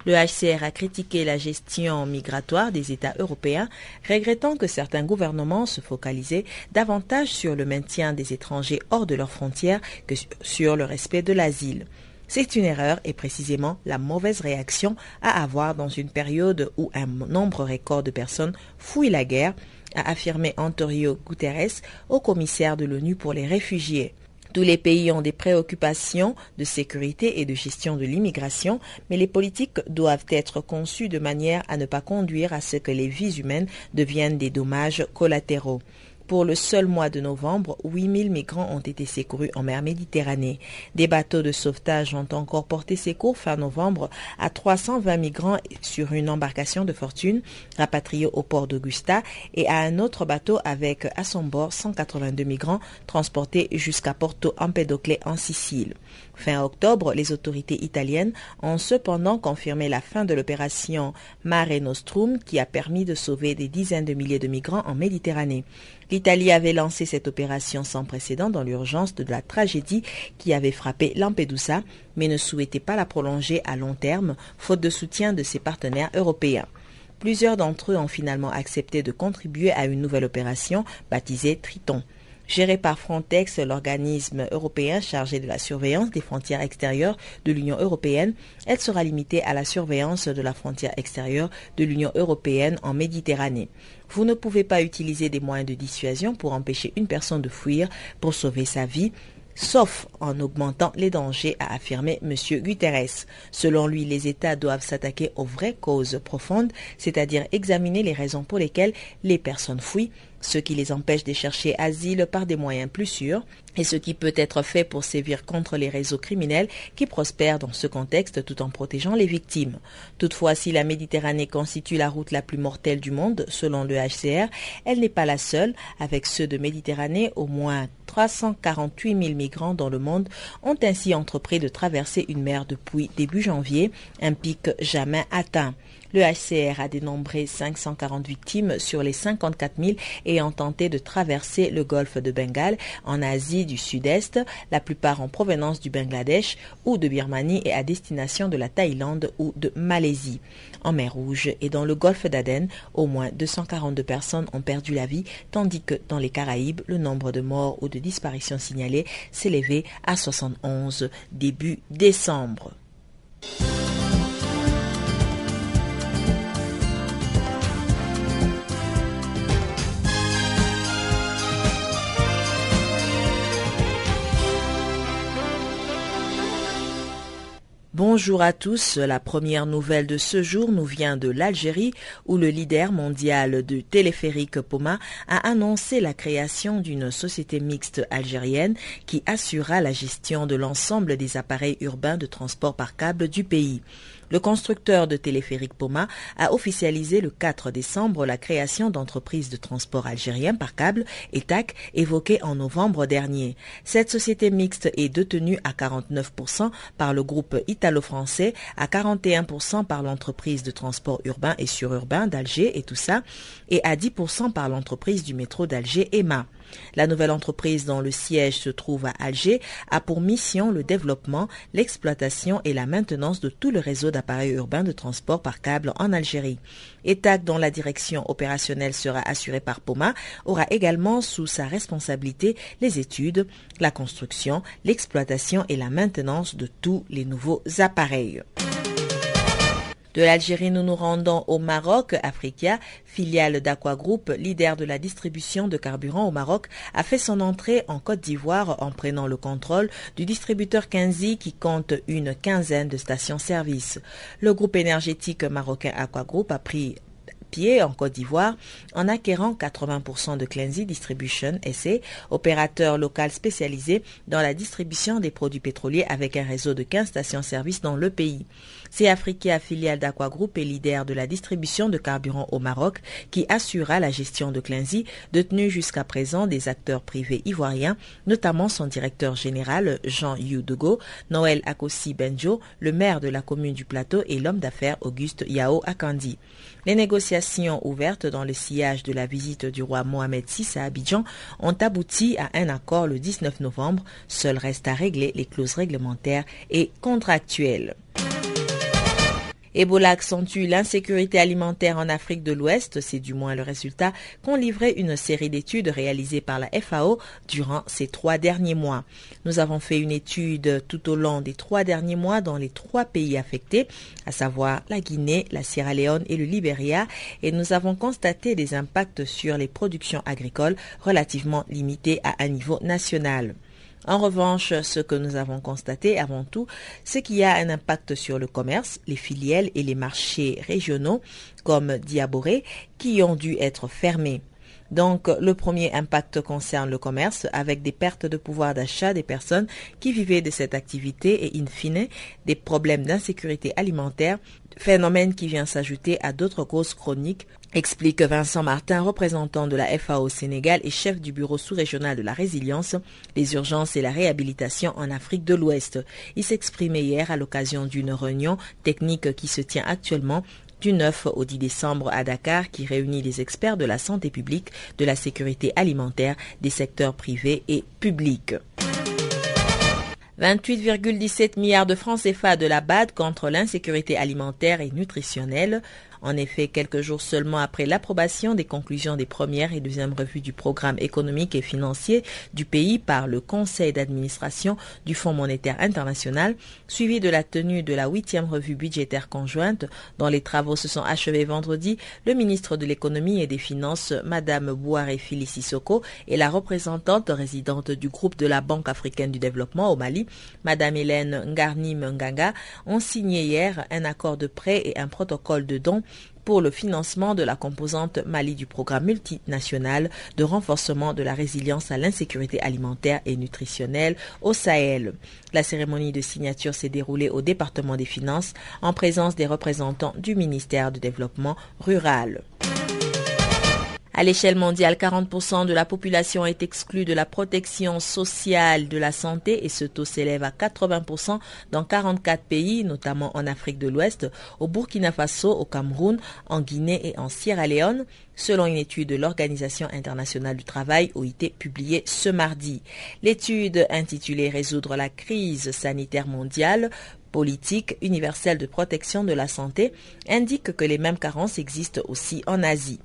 Le HCR a critiqué la gestion migratoire des États européens, regrettant que certains gouvernements se focalisaient davantage sur le maintien des étrangers hors de leurs frontières que sur le respect de l'asile. C'est une erreur et précisément la mauvaise réaction à avoir dans une période où un nombre record de personnes fouillent la guerre, a affirmé Antonio Guterres au commissaire de l'ONU pour les réfugiés. Tous les pays ont des préoccupations de sécurité et de gestion de l'immigration, mais les politiques doivent être conçues de manière à ne pas conduire à ce que les vies humaines deviennent des dommages collatéraux. Pour le seul mois de novembre, 8000 migrants ont été secourus en mer Méditerranée. Des bateaux de sauvetage ont encore porté secours fin novembre à 320 migrants sur une embarcation de fortune rapatriée au port d'Augusta et à un autre bateau avec à son bord 182 migrants transportés jusqu'à Porto Empedocle en Sicile. Fin octobre, les autorités italiennes ont cependant confirmé la fin de l'opération Mare Nostrum qui a permis de sauver des dizaines de milliers de migrants en Méditerranée. L'Italie avait lancé cette opération sans précédent dans l'urgence de la tragédie qui avait frappé Lampedusa, mais ne souhaitait pas la prolonger à long terme, faute de soutien de ses partenaires européens. Plusieurs d'entre eux ont finalement accepté de contribuer à une nouvelle opération baptisée Triton. Gérée par Frontex, l'organisme européen chargé de la surveillance des frontières extérieures de l'Union européenne, elle sera limitée à la surveillance de la frontière extérieure de l'Union européenne en Méditerranée. Vous ne pouvez pas utiliser des moyens de dissuasion pour empêcher une personne de fuir pour sauver sa vie sauf en augmentant les dangers, a affirmé M. Guterres. Selon lui, les États doivent s'attaquer aux vraies causes profondes, c'est-à-dire examiner les raisons pour lesquelles les personnes fuient ce qui les empêche de chercher asile par des moyens plus sûrs, et ce qui peut être fait pour sévir contre les réseaux criminels qui prospèrent dans ce contexte tout en protégeant les victimes. Toutefois, si la Méditerranée constitue la route la plus mortelle du monde, selon le HCR, elle n'est pas la seule. Avec ceux de Méditerranée, au moins 348 000 migrants dans le monde ont ainsi entrepris de traverser une mer depuis début janvier, un pic jamais atteint. Le HCR a dénombré 540 victimes sur les 54 000 ayant tenté de traverser le golfe de Bengale en Asie du Sud-Est, la plupart en provenance du Bangladesh ou de Birmanie et à destination de la Thaïlande ou de Malaisie. En mer Rouge et dans le golfe d'Aden, au moins 242 personnes ont perdu la vie, tandis que dans les Caraïbes, le nombre de morts ou de disparitions signalées s'élevait à 71 début décembre. Bonjour à tous. La première nouvelle de ce jour nous vient de l'Algérie où le leader mondial du téléphérique Poma a annoncé la création d'une société mixte algérienne qui assurera la gestion de l'ensemble des appareils urbains de transport par câble du pays. Le constructeur de téléphérique Poma a officialisé le 4 décembre la création d'entreprises de transport algériens par câble, ETAC, évoquée en novembre dernier. Cette société mixte est détenue à 49% par le groupe italo-français, à 41% par l'entreprise de transport urbain et sururbain d'Alger et tout ça, et à 10% par l'entreprise du métro d'Alger EMA. La nouvelle entreprise dont le siège se trouve à Alger a pour mission le développement, l'exploitation et la maintenance de tout le réseau d'appareils urbains de transport par câble en Algérie. ETAC, dont la direction opérationnelle sera assurée par POMA, aura également sous sa responsabilité les études, la construction, l'exploitation et la maintenance de tous les nouveaux appareils. De l'Algérie, nous nous rendons au Maroc. Africa, filiale d'Aqua Group, leader de la distribution de carburant au Maroc, a fait son entrée en Côte d'Ivoire en prenant le contrôle du distributeur Kenzi qui compte une quinzaine de stations-service. Le groupe énergétique marocain Aqua Group a pris en Côte d'Ivoire en acquérant 80% de Cleansey Distribution SA, opérateur local spécialisé dans la distribution des produits pétroliers avec un réseau de 15 stations-service dans le pays. C'est Africa, filiale d'Aqua Group et leader de la distribution de carburant au Maroc, qui assurera la gestion de Cleansey, détenu jusqu'à présent des acteurs privés ivoiriens, notamment son directeur général Jean Youdego, Noël Akossi Benjo, le maire de la commune du Plateau et l'homme d'affaires Auguste Yao Akandi. Les négociations ouvertes dans le sillage de la visite du roi Mohamed VI à Abidjan ont abouti à un accord le 19 novembre. Seul reste à régler les clauses réglementaires et contractuelles. Ebola accentue l'insécurité alimentaire en Afrique de l'Ouest, c'est du moins le résultat qu'ont livré une série d'études réalisées par la FAO durant ces trois derniers mois. Nous avons fait une étude tout au long des trois derniers mois dans les trois pays affectés, à savoir la Guinée, la Sierra Leone et le Libéria, et nous avons constaté des impacts sur les productions agricoles relativement limités à un niveau national. En revanche, ce que nous avons constaté avant tout, c'est qu'il y a un impact sur le commerce, les filiales et les marchés régionaux comme Diaboré qui ont dû être fermés. Donc, le premier impact concerne le commerce avec des pertes de pouvoir d'achat des personnes qui vivaient de cette activité et in fine des problèmes d'insécurité alimentaire, phénomène qui vient s'ajouter à d'autres causes chroniques explique Vincent Martin, représentant de la FAO Sénégal et chef du bureau sous-régional de la résilience, les urgences et la réhabilitation en Afrique de l'Ouest. Il s'exprimait hier à l'occasion d'une réunion technique qui se tient actuellement du 9 au 10 décembre à Dakar qui réunit les experts de la santé publique, de la sécurité alimentaire, des secteurs privés et publics. 28,17 milliards de francs CFA de la BAD contre l'insécurité alimentaire et nutritionnelle. En effet, quelques jours seulement après l'approbation des conclusions des premières et deuxièmes revues du programme économique et financier du pays par le Conseil d'administration du Fonds monétaire international, suivi de la tenue de la huitième revue budgétaire conjointe, dont les travaux se sont achevés vendredi, le ministre de l'économie et des finances, Madame Bouare Fili Sissoko, et la représentante résidente du groupe de la Banque africaine du développement au Mali, Madame Hélène Ngarni Nganga, ont signé hier un accord de prêt et un protocole de don pour le financement de la composante Mali du programme multinational de renforcement de la résilience à l'insécurité alimentaire et nutritionnelle au Sahel. La cérémonie de signature s'est déroulée au département des finances en présence des représentants du ministère du développement rural. À l'échelle mondiale, 40% de la population est exclue de la protection sociale de la santé et ce taux s'élève à 80% dans 44 pays, notamment en Afrique de l'Ouest, au Burkina Faso, au Cameroun, en Guinée et en Sierra Leone, selon une étude de l'Organisation internationale du travail OIT publiée ce mardi. L'étude intitulée Résoudre la crise sanitaire mondiale politique universelle de protection de la santé indique que les mêmes carences existent aussi en Asie.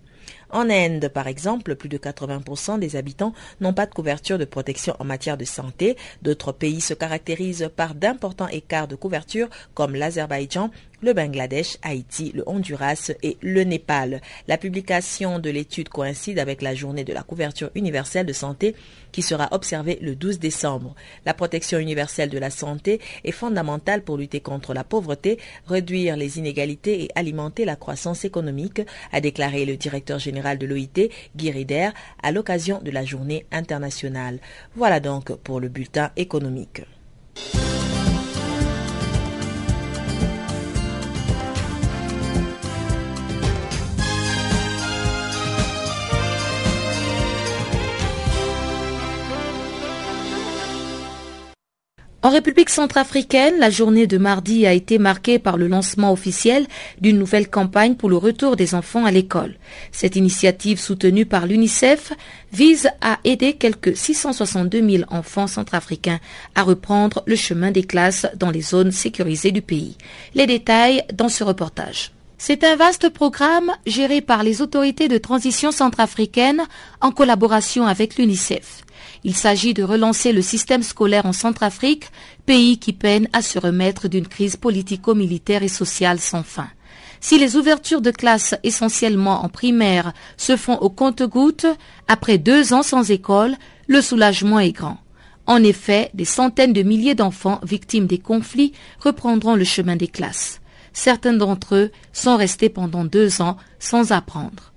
En Inde, par exemple, plus de 80% des habitants n'ont pas de couverture de protection en matière de santé. D'autres pays se caractérisent par d'importants écarts de couverture, comme l'Azerbaïdjan, le Bangladesh, Haïti, le Honduras et le Népal. La publication de l'étude coïncide avec la journée de la couverture universelle de santé qui sera observée le 12 décembre. La protection universelle de la santé est fondamentale pour lutter contre la pauvreté, réduire les inégalités et alimenter la croissance économique, a déclaré le directeur général de l'OIT, Guy Rider, à l'occasion de la journée internationale. Voilà donc pour le bulletin économique. En République centrafricaine, la journée de mardi a été marquée par le lancement officiel d'une nouvelle campagne pour le retour des enfants à l'école. Cette initiative soutenue par l'UNICEF vise à aider quelques 662 000 enfants centrafricains à reprendre le chemin des classes dans les zones sécurisées du pays. Les détails dans ce reportage. C'est un vaste programme géré par les autorités de transition centrafricaine en collaboration avec l'UNICEF. Il s'agit de relancer le système scolaire en Centrafrique, pays qui peine à se remettre d'une crise politico-militaire et sociale sans fin. Si les ouvertures de classes essentiellement en primaire se font au compte-gouttes, après deux ans sans école, le soulagement est grand. En effet, des centaines de milliers d'enfants victimes des conflits reprendront le chemin des classes. Certains d'entre eux sont restés pendant deux ans sans apprendre.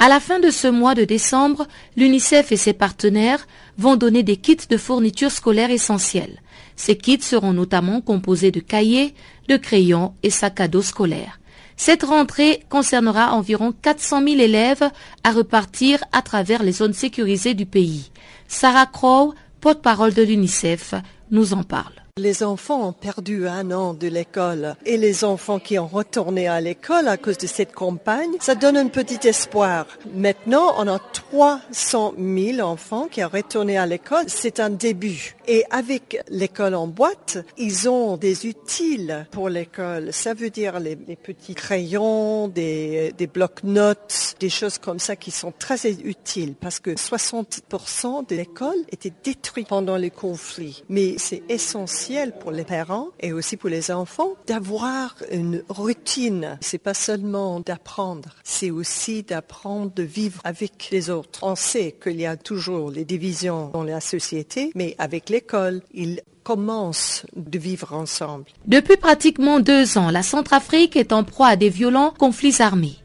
À la fin de ce mois de décembre, l'UNICEF et ses partenaires vont donner des kits de fournitures scolaires essentielles. Ces kits seront notamment composés de cahiers, de crayons et sacs à dos scolaires. Cette rentrée concernera environ 400 000 élèves à repartir à travers les zones sécurisées du pays. Sarah Crow, porte-parole de l'UNICEF, nous en parle. Les enfants ont perdu un an de l'école et les enfants qui ont retourné à l'école à cause de cette campagne, ça donne un petit espoir. Maintenant, on a 300 000 enfants qui ont retourné à l'école. C'est un début. Et avec l'école en boîte, ils ont des utiles pour l'école. Ça veut dire les, petits crayons, des, des blocs-notes, des choses comme ça qui sont très utiles parce que 60% de l'école était détruite pendant les conflits. Mais c'est essentiel pour les parents et aussi pour les enfants d'avoir une routine. C'est pas seulement d'apprendre, c'est aussi d'apprendre de vivre avec les autres. On sait qu'il y a toujours les divisions dans la société, mais avec l'école, ils commencent de vivre ensemble. Depuis pratiquement deux ans, la Centrafrique est en proie à des violents conflits armés.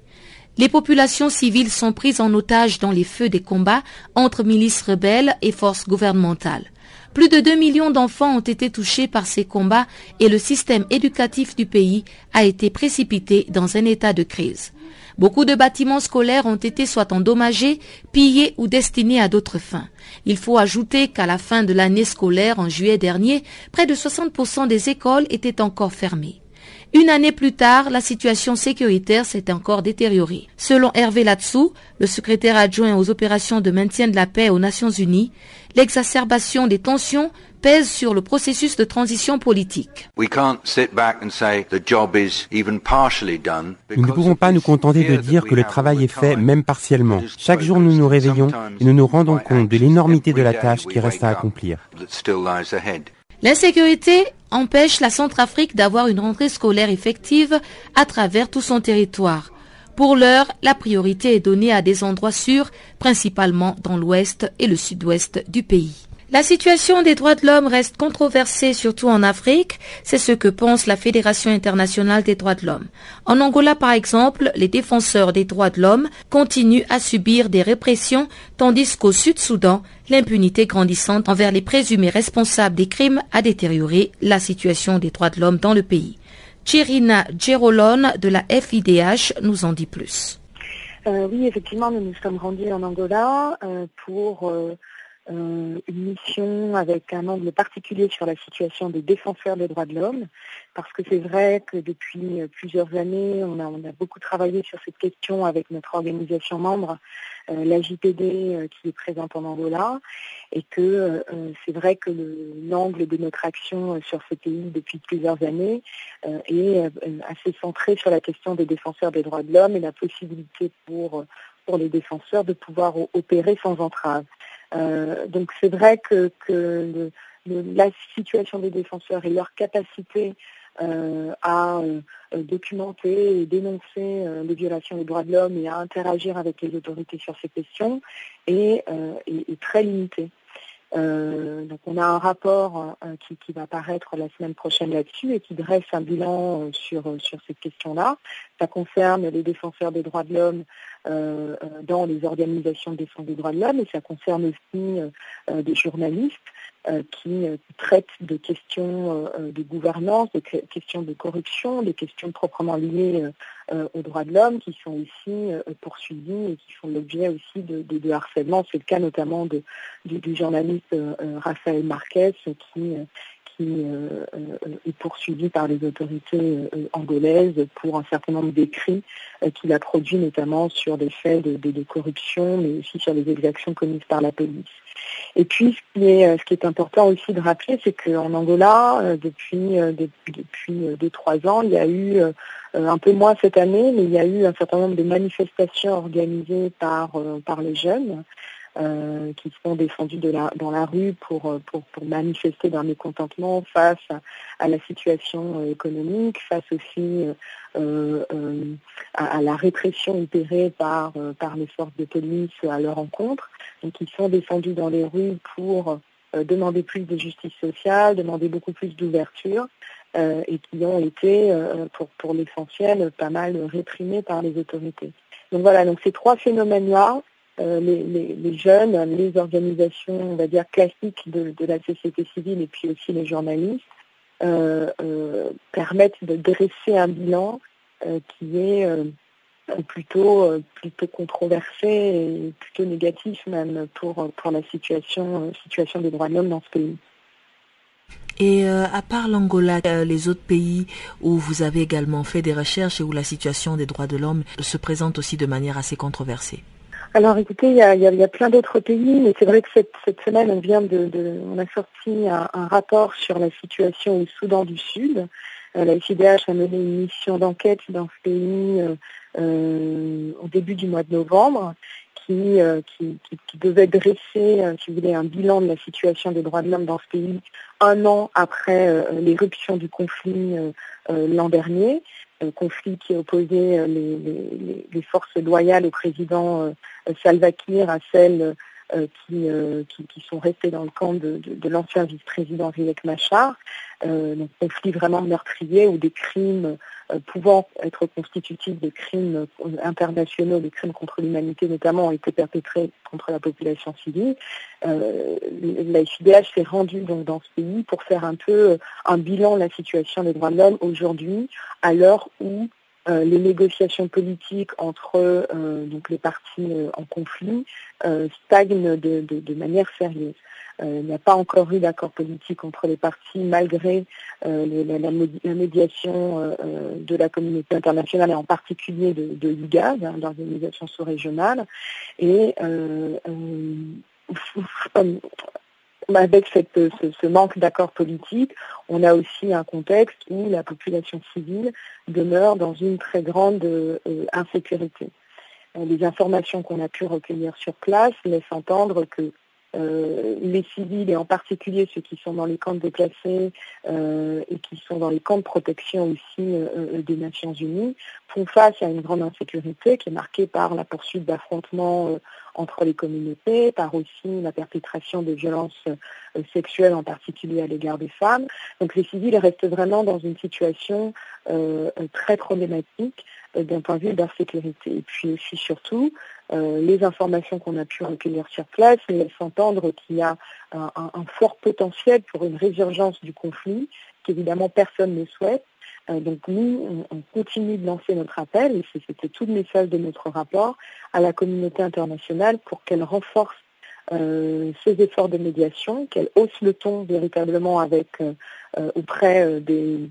Les populations civiles sont prises en otage dans les feux des combats entre milices rebelles et forces gouvernementales. Plus de 2 millions d'enfants ont été touchés par ces combats et le système éducatif du pays a été précipité dans un état de crise. Beaucoup de bâtiments scolaires ont été soit endommagés, pillés ou destinés à d'autres fins. Il faut ajouter qu'à la fin de l'année scolaire en juillet dernier, près de 60% des écoles étaient encore fermées. Une année plus tard, la situation sécuritaire s'est encore détériorée. Selon Hervé Latsou, le secrétaire adjoint aux opérations de maintien de la paix aux Nations Unies, l'exacerbation des tensions pèse sur le processus de transition politique. Nous ne pouvons pas nous contenter de dire que le travail est fait même partiellement. Chaque jour nous nous réveillons et nous nous rendons compte de l'énormité de la tâche qui reste à accomplir. L'insécurité empêche la Centrafrique d'avoir une rentrée scolaire effective à travers tout son territoire. Pour l'heure, la priorité est donnée à des endroits sûrs, principalement dans l'ouest et le sud-ouest du pays. La situation des droits de l'homme reste controversée, surtout en Afrique. C'est ce que pense la Fédération internationale des droits de l'homme. En Angola, par exemple, les défenseurs des droits de l'homme continuent à subir des répressions, tandis qu'au Sud-Soudan, l'impunité grandissante envers les présumés responsables des crimes a détérioré la situation des droits de l'homme dans le pays. Chirina Gerolone de la FIDH nous en dit plus. Euh, oui, effectivement, nous nous sommes rendus en Angola euh, pour euh, une mission avec un angle particulier sur la situation des défenseurs des droits de l'homme, parce que c'est vrai que depuis euh, plusieurs années, on a, beaucoup travaillé sur cette question avec notre organisation membre, euh, la JPD, qui est présente en Angola, et que c'est vrai que l'angle de notre action sur ce pays depuis plusieurs années est assez centré sur la question des défenseurs des droits de l'homme et la possibilité pour, pour les défenseurs de pouvoir opérer sans entrave. Euh, donc c'est vrai que, la situation des défenseurs et leur capacité à documenter et dénoncer les violations des droits de l'homme et à interagir avec les autorités sur ces questions est, est très limitée. Euh, donc on a un rapport euh, qui, va paraître la semaine prochaine là-dessus et qui dresse un bilan euh, sur, sur cette question-là. Ça concerne les défenseurs des droits de l'homme dans les organisations de défense des droits de l'homme et ça concerne aussi des journalistes qui traitent de questions de gouvernance, de questions de corruption, des questions proprement liées aux droits de l'homme qui sont aussi poursuivis et qui font l'objet aussi de, de, harcèlement. C'est le cas notamment de, du, journaliste Raphaël Marquez qui qui est poursuivi par les autorités angolaises pour un certain nombre d'écrits qu'il a produits notamment sur des faits de, corruption, mais aussi sur les exactions commises par la police. Et puis, ce qui est, ce qui est important aussi de rappeler, c'est qu'en Angola, euh, depuis, euh, depuis euh, deux, trois ans, il y a eu, un peu moins cette année, mais il y a eu un certain nombre de manifestations organisées par, par les jeunes euh, qui sont descendus de la, dans la rue pour, euh, pour, pour manifester leur mécontentement face à, la situation euh, économique, face aussi euh, à, la répression opérée par, par les forces de police à leur encontre. Donc ils sont descendus dans les rues pour demander plus de justice sociale, demander beaucoup plus d'ouverture. et qui ont été, pour, pour l'essentiel, pas mal réprimés par les autorités. Donc voilà, donc ces trois phénomènes-là euh, les, jeunes, les organisations, on va dire, classiques de, la société civile et puis aussi les journalistes, euh, euh, permettent de dresser un bilan qui est plutôt, plutôt controversé et plutôt négatif même pour, pour la situation, situation des droits de l'homme dans ce pays. Et à part l'Angola, les autres pays où vous avez également fait des recherches et où la situation des droits de l'homme se présente aussi de manière assez controversée? Alors écoutez, il y a, plein d'autres pays, mais c'est vrai que cette, semaine, on vient de, on a sorti un, rapport sur la situation au Soudan du Sud. Euh, la FIDH a mené une mission d'enquête dans ce pays euh, euh, au début du mois de novembre, qui, qui, devait dresser, si vous voulez, un bilan de la situation des droits de l'homme dans ce pays un an après l'éruption du conflit l'an dernier conflit qui opposait les, les, forces loyales au président Salva Kiir à celles euh, euh, qui, sont restées dans le camp de, l'ancien vice-président Riek Machar, euh, donc conflit vraiment meurtrier où des crimes pouvant être constitutifs de crimes internationaux, des crimes contre l'humanité notamment, ont été perpétrés contre la population civile. la FIDH s'est rendue donc dans ce pays pour faire un peu un bilan de la situation des droits de l'homme aujourd'hui, à l'heure où euh, les négociations politiques entre euh, donc les partis euh, en conflit stagnent de, manière sérieuse. il n'y a pas encore eu d'accord politique entre les partis malgré la, médiation de la communauté internationale et en particulier de, de l'UGAD, l'organisation sous-régionale. Et avec ce, manque d'accord politique, on a aussi un contexte où la population civile demeure dans une très grande euh, insécurité. Euh, les informations qu'on a pu recueillir sur place laissent entendre que euh, les civils, et en particulier ceux qui sont dans les camps déplacés et qui sont dans les camps de protection aussi des Nations Unies, font face à une grande insécurité qui est marquée par la poursuite d'affrontements entre les communautés, par aussi la perpétration de violences euh, sexuelles, en particulier à l'égard des femmes. Donc les civils restent vraiment dans une situation euh, très problématique euh, d'un point de vue d'insécurité. Et puis aussi surtout, les informations qu'on a pu recueillir sur place laissent entendre qu'il y a un, fort potentiel pour une résurgence du conflit qu'évidemment personne ne souhaite euh, donc nous, on, continue de lancer notre appel, et c'était tout le message de notre rapport, à la communauté internationale pour qu'elle renforce euh, ses efforts de médiation, qu'elle hausse le ton véritablement avec euh, auprès des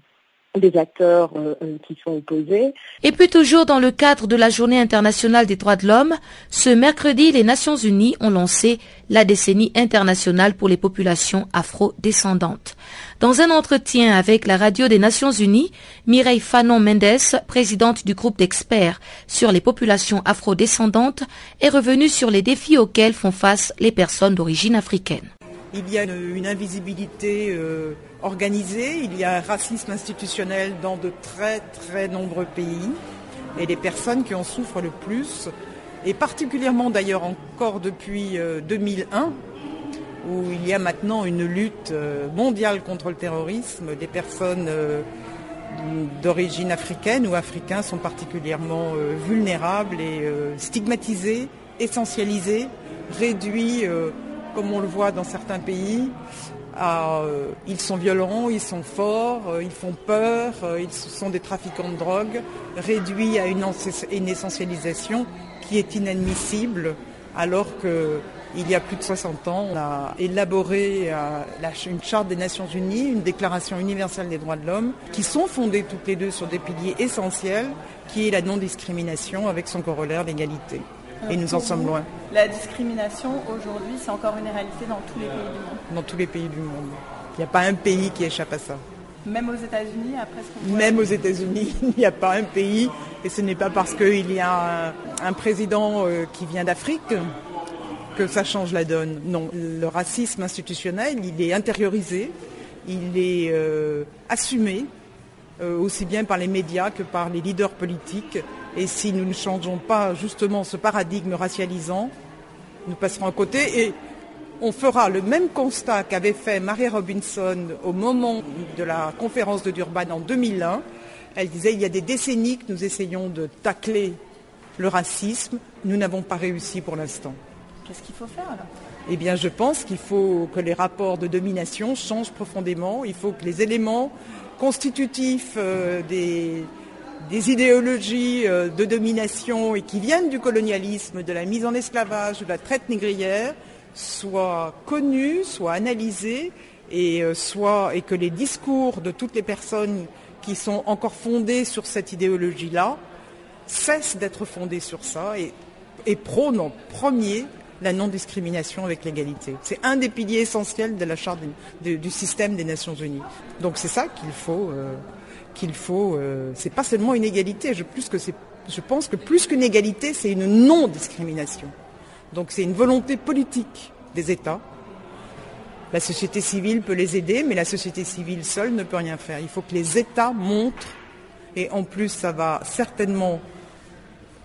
euh, euh. Et puis toujours dans le cadre de la Journée internationale des droits de l'homme, ce mercredi, les Nations Unies ont lancé la décennie internationale pour les populations afro-descendantes. Dans un entretien avec la radio des Nations Unies, Mireille Fanon Mendes, présidente du groupe d'experts sur les populations afro-descendantes, est revenue sur les défis auxquels font face les personnes d'origine africaine. Il y a une, invisibilité euh, organisée, il y a un racisme institutionnel dans de très très nombreux pays. Et les personnes qui en souffrent le plus, et particulièrement d'ailleurs encore depuis 2001, euh, où il y a maintenant une lutte euh, mondiale contre le terrorisme, des personnes d'origine africaine ou africains sont particulièrement vulnérables et stigmatisés, essentialisés, réduits comme on le voit dans certains pays. Euh, ils sont violents, ils sont forts, euh, ils font peur, euh, ils sont des trafiquants de drogue, réduits à une, essentialisation qui est inadmissible, alors qu'il y a plus de 60 ans, on a élaboré une charte des Nations Unies, une déclaration universelle des droits de l'homme, qui sont fondées toutes les deux sur des piliers essentiels, qui est la non-discrimination avec son corollaire l'égalité et nous en sommes loin. La discrimination aujourd'hui, c'est encore une réalité dans tous les pays du monde. Dans tous les pays du monde. Il n'y a pas un pays qui échappe à ça. Même aux États-Unis, après ce qu'on Même aux États-Unis, il n'y a pas un pays, et ce n'est pas parce qu'il y a un, président euh, qui vient d'Afrique que ça change la donne. Non, le racisme institutionnel, il est intériorisé, il est euh, assumé, euh, aussi bien par les médias que par les leaders politiques. Et si nous ne changeons pas justement ce paradigme racialisant, nous passerons à côté et on fera le même constat qu'avait fait Marie Robinson au moment de la conférence de Durban en 2001. Elle disait il y a des décennies que nous essayons de tacler le racisme, nous n'avons pas réussi pour l'instant. Qu'est-ce qu'il faut faire alors? Eh bien, je pense qu'il faut que les rapports de domination changent profondément. Il faut que les éléments constitutifs euh, des, des idéologies euh, de domination et qui viennent du colonialisme, de la mise en esclavage, de la traite négrière, soient connus, soient analysés et, euh, que les discours de toutes les personnes qui sont encore fondées sur cette idéologie-là cessent d'être fondés sur ça et, et prônent en premier la non-discrimination avec l'égalité. C'est un des piliers essentiels de la charte du système des Nations Unies. Donc c'est ça qu'il faut. Euh, qu'il faut. Euh, c'est pas seulement une égalité. Je, pense que plus qu'une égalité, c'est une non-discrimination. Donc c'est une volonté politique des États. La société civile peut les aider, mais la société civile seule ne peut rien faire. Il faut que les États montrent, et en plus ça va certainement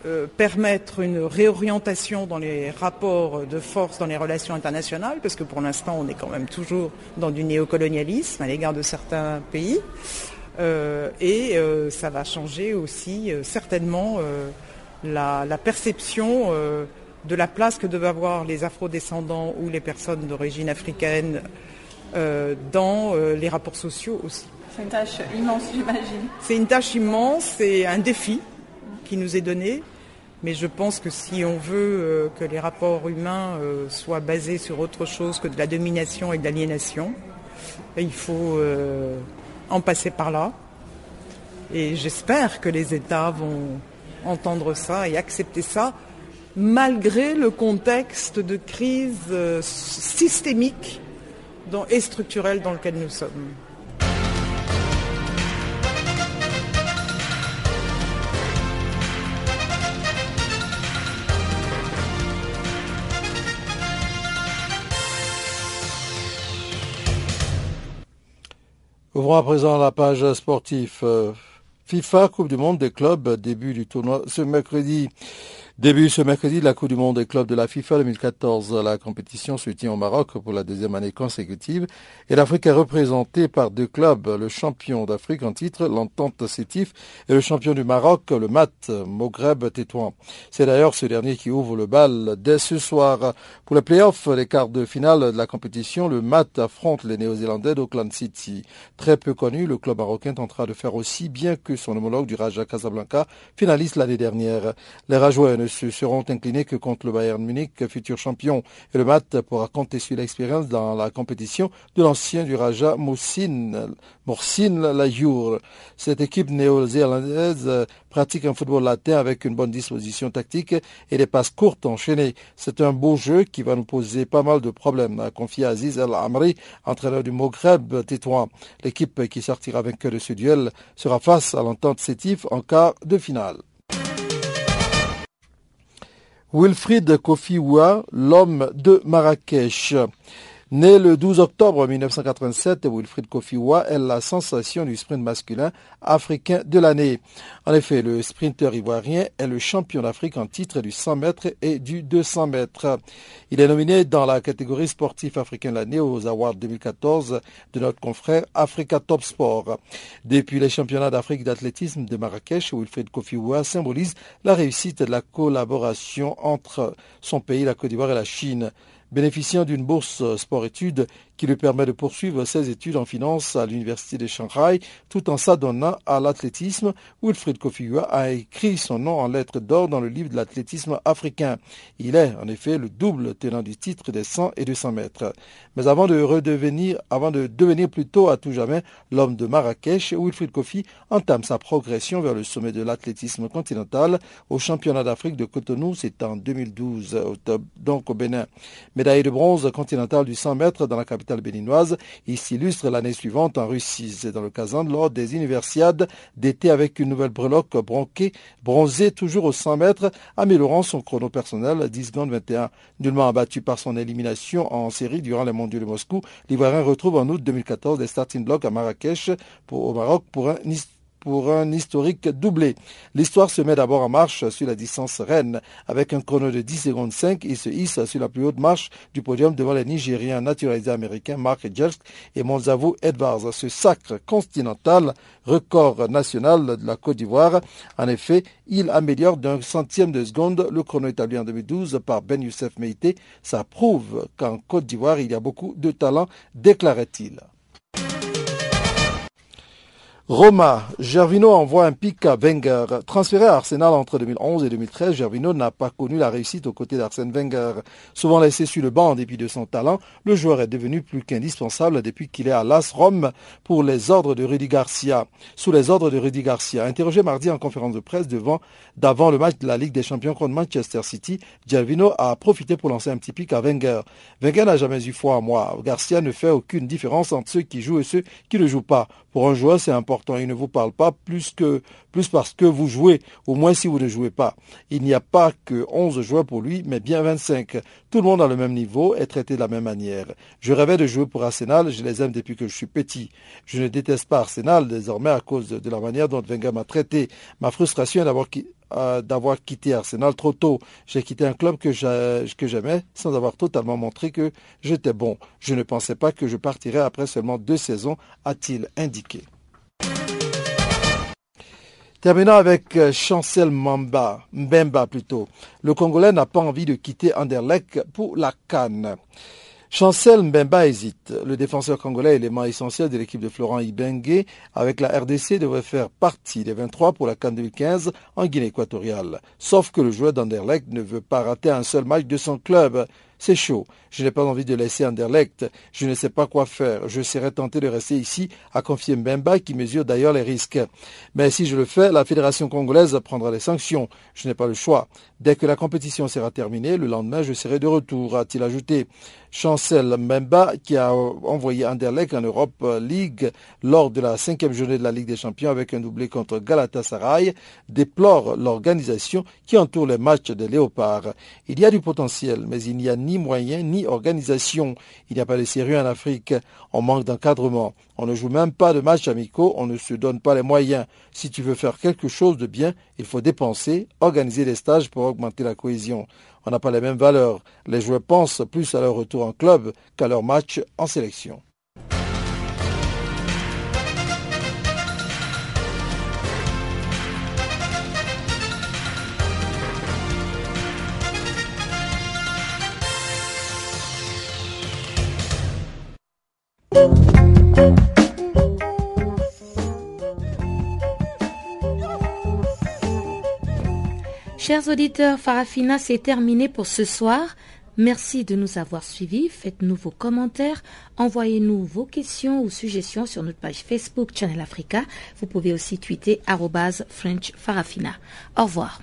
euh, permettre une réorientation dans les rapports de force dans les relations internationales, parce que pour l'instant on est quand même toujours dans du néocolonialisme à l'égard de certains pays. Euh, et euh, ça va changer aussi euh, certainement la, perception de la place que doivent avoir les afrodescendants ou les personnes d'origine africaine dans les rapports sociaux aussi. C'est une tâche immense, j'imagine. C'est une tâche immense, c'est un défi qui nous est donné. Mais je pense que si on veut que les rapports humains soient basés sur autre chose que de la domination et de l'aliénation, il faut en passer par là. Et j'espère que les États vont entendre ça et accepter ça, malgré le contexte de crise euh, systémique et structurelle dans lequel nous sommes. Ouvrons à présent la page sportive. Euh, FIFA Coupe du Monde des clubs, début du tournoi ce mercredi. Début ce mercredi, la Coupe du Monde des clubs de la FIFA 2014. La compétition se tient au Maroc pour la deuxième année consécutive et l'Afrique est représentée par deux clubs, le champion d'Afrique en titre, l'Entente Sétif, et le champion du Maroc, le MAT, Moghreb Tétouan. C'est d'ailleurs ce dernier qui ouvre le bal dès ce soir. Pour les playoffs, les quarts de finale de la compétition, le MAT affronte les Néo-Zélandais d'Auckland City. Très peu connu, le club marocain tentera de faire aussi bien que son homologue du Raja Casablanca, finaliste l'année dernière. Les Se seront inclinés que contre le Bayern Munich, futur champion. Et le MAT pourra compter sur l'expérience dans la compétition de l'ancien du Raja Morsin, Layour. Cette équipe néo-zélandaise pratique un football latin avec une bonne disposition tactique et des passes courtes enchaînées. C'est un beau jeu qui va nous poser pas mal de problèmes, a confié Aziz El Amri, entraîneur du Moghreb tétouan. L'équipe qui sortira vainqueur de ce duel sera face à l'entente sétif en quart de finale. Wilfried Kofiwa, l'homme de Marrakech. Né le 12 octobre 1987, Wilfried Kofiwa est la sensation du sprint masculin africain de l'année. En effet, le sprinter ivoirien est le champion d'Afrique en titre du 100 mètres et du 200 mètres. Il est nominé dans la catégorie sportif africain de l'année aux Awards 2014 de notre confrère Africa Top Sport. Depuis les championnats d'Afrique d'athlétisme de Marrakech, Wilfried Kofiwa symbolise la réussite de la collaboration entre son pays, la Côte d'Ivoire et la Chine bénéficiant d'une bourse sport-études qui lui permet de poursuivre ses études en finance à l'université de Shanghai tout en s'adonnant à l'athlétisme. Wilfried Kofiwa a écrit son nom en lettres d'or dans le livre de l'athlétisme africain. Il est en effet le double tenant du titre des 100 et 200 mètres. Mais avant de redevenir, avant de devenir plutôt à tout jamais l'homme de Marrakech, Wilfried Kofi entame sa progression vers le sommet de l'athlétisme continental au championnat d'Afrique de Cotonou, c'est en 2012, donc au Bénin. Médaille de bronze continental du 100 mètres dans la capitale Il s'illustre l'année suivante en Russie. Dans le Kazan lors des universiades d'été avec une nouvelle breloque bronquée, bronzée toujours aux 100 mètres, améliorant son chrono personnel 10 secondes 21. Nullement abattu par son élimination en série durant les mondiaux de Moscou, l'Ivoirien retrouve en août 2014 des starting blocks à Marrakech au Maroc pour un pour un historique doublé. L'histoire se met d'abord en marche sur la distance reine. Avec un chrono de 10 secondes 5, il se hisse sur la plus haute marche du podium devant les Nigériens naturalisés américains Mark Jelsk et Monzavo Edwards. Ce sacre continental, record national de la Côte d'Ivoire. En effet, il améliore d'un centième de seconde le chrono établi en 2012 par Ben Youssef Meïté. Ça prouve qu'en Côte d'Ivoire, il y a beaucoup de talent, déclarait-il. Roma, Gervino envoie un pic à Wenger. Transféré à Arsenal entre 2011 et 2013, Gervino n'a pas connu la réussite aux côtés d'Arsène Wenger. Souvent laissé sur le banc en dépit de son talent, le joueur est devenu plus qu'indispensable depuis qu'il est à l'AS Rome pour les ordres de Rudy Garcia. Sous les ordres de Rudy Garcia, interrogé mardi en conférence de presse devant, d'avant le match de la Ligue des Champions contre Manchester City, Gervino a profité pour lancer un petit pic à Wenger. Wenger n'a jamais eu foi à moi. Garcia ne fait aucune différence entre ceux qui jouent et ceux qui ne jouent pas. Pour un joueur, c'est important il ne vous parle pas plus que plus parce que vous jouez, au moins si vous ne jouez pas. Il n'y a pas que 11 joueurs pour lui, mais bien 25. Tout le monde a le même niveau, est traité de la même manière. Je rêvais de jouer pour Arsenal, je les aime depuis que je suis petit. Je ne déteste pas Arsenal désormais à cause de la manière dont Wenger m'a traité. Ma frustration est d'avoir euh, d'avoir quitté Arsenal trop tôt. J'ai quitté un club que j'aimais sans avoir totalement montré que j'étais bon. Je ne pensais pas que je partirais après seulement deux saisons, a-t-il indiqué. Terminons avec euh, Chancel Mamba, Mbemba plutôt. Le Congolais n'a pas envie de quitter Anderlecht pour la Cannes. Chancel Mbemba hésite. Le défenseur congolais, élément essentiel de l'équipe de Florent Ibengue, avec la RDC, devrait faire partie des 23 pour la Cannes 2015 en Guinée équatoriale. Sauf que le joueur d'Anderlecht ne veut pas rater un seul match de son club. C'est chaud. Je n'ai pas envie de laisser Anderlecht. Je ne sais pas quoi faire. Je serais tenté de rester ici, à confier Mbemba, qui mesure d'ailleurs les risques. Mais si je le fais, la fédération congolaise prendra les sanctions. Je n'ai pas le choix. Dès que la compétition sera terminée, le lendemain, je serai de retour, a-t-il ajouté. Chancel Mbemba, qui a envoyé Anderlecht en Europe League lors de la cinquième journée de la Ligue des Champions avec un doublé contre Galatasaray, déplore l'organisation qui entoure les matchs des Léopards. Il y a du potentiel, mais il n'y a ni moyens ni organisation. Il n'y a pas de sérieux en Afrique. On manque d'encadrement. On ne joue même pas de matchs amicaux. On ne se donne pas les moyens. Si tu veux faire quelque chose de bien, il faut dépenser, organiser des stages pour augmenter la cohésion. On n'a pas les mêmes valeurs. Les joueurs pensent plus à leur retour en club qu'à leur match en sélection. Chers auditeurs, Farafina, c'est terminé pour ce soir. Merci de nous avoir suivis. Faites-nous vos commentaires. Envoyez-nous vos questions ou suggestions sur notre page Facebook Channel Africa. Vous pouvez aussi tweeter French Farafina. Au revoir.